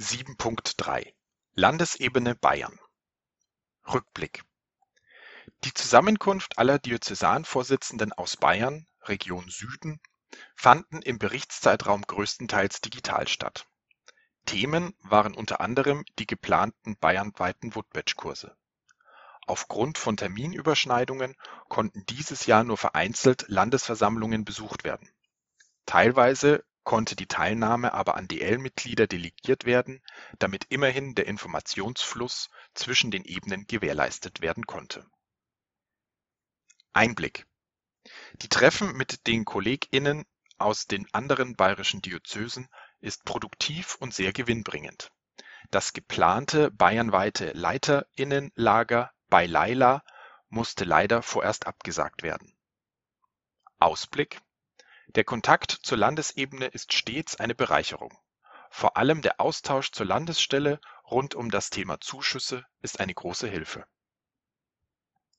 7.3 Landesebene Bayern Rückblick Die Zusammenkunft aller Diözesanvorsitzenden aus Bayern (Region Süden) fanden im Berichtszeitraum größtenteils digital statt. Themen waren unter anderem die geplanten bayernweiten Woodbridge-Kurse. Aufgrund von Terminüberschneidungen konnten dieses Jahr nur vereinzelt Landesversammlungen besucht werden. Teilweise konnte die Teilnahme aber an DL-Mitglieder delegiert werden, damit immerhin der Informationsfluss zwischen den Ebenen gewährleistet werden konnte. Einblick Die Treffen mit den KollegInnen aus den anderen bayerischen Diözesen ist produktiv und sehr gewinnbringend. Das geplante bayernweite LeiterInnenlager bei Leila musste leider vorerst abgesagt werden. Ausblick Der Kontakt zur Landesebene ist stets eine Bereicherung. Vor allem der Austausch zur Landesstelle rund um das Thema Zuschüsse ist eine große Hilfe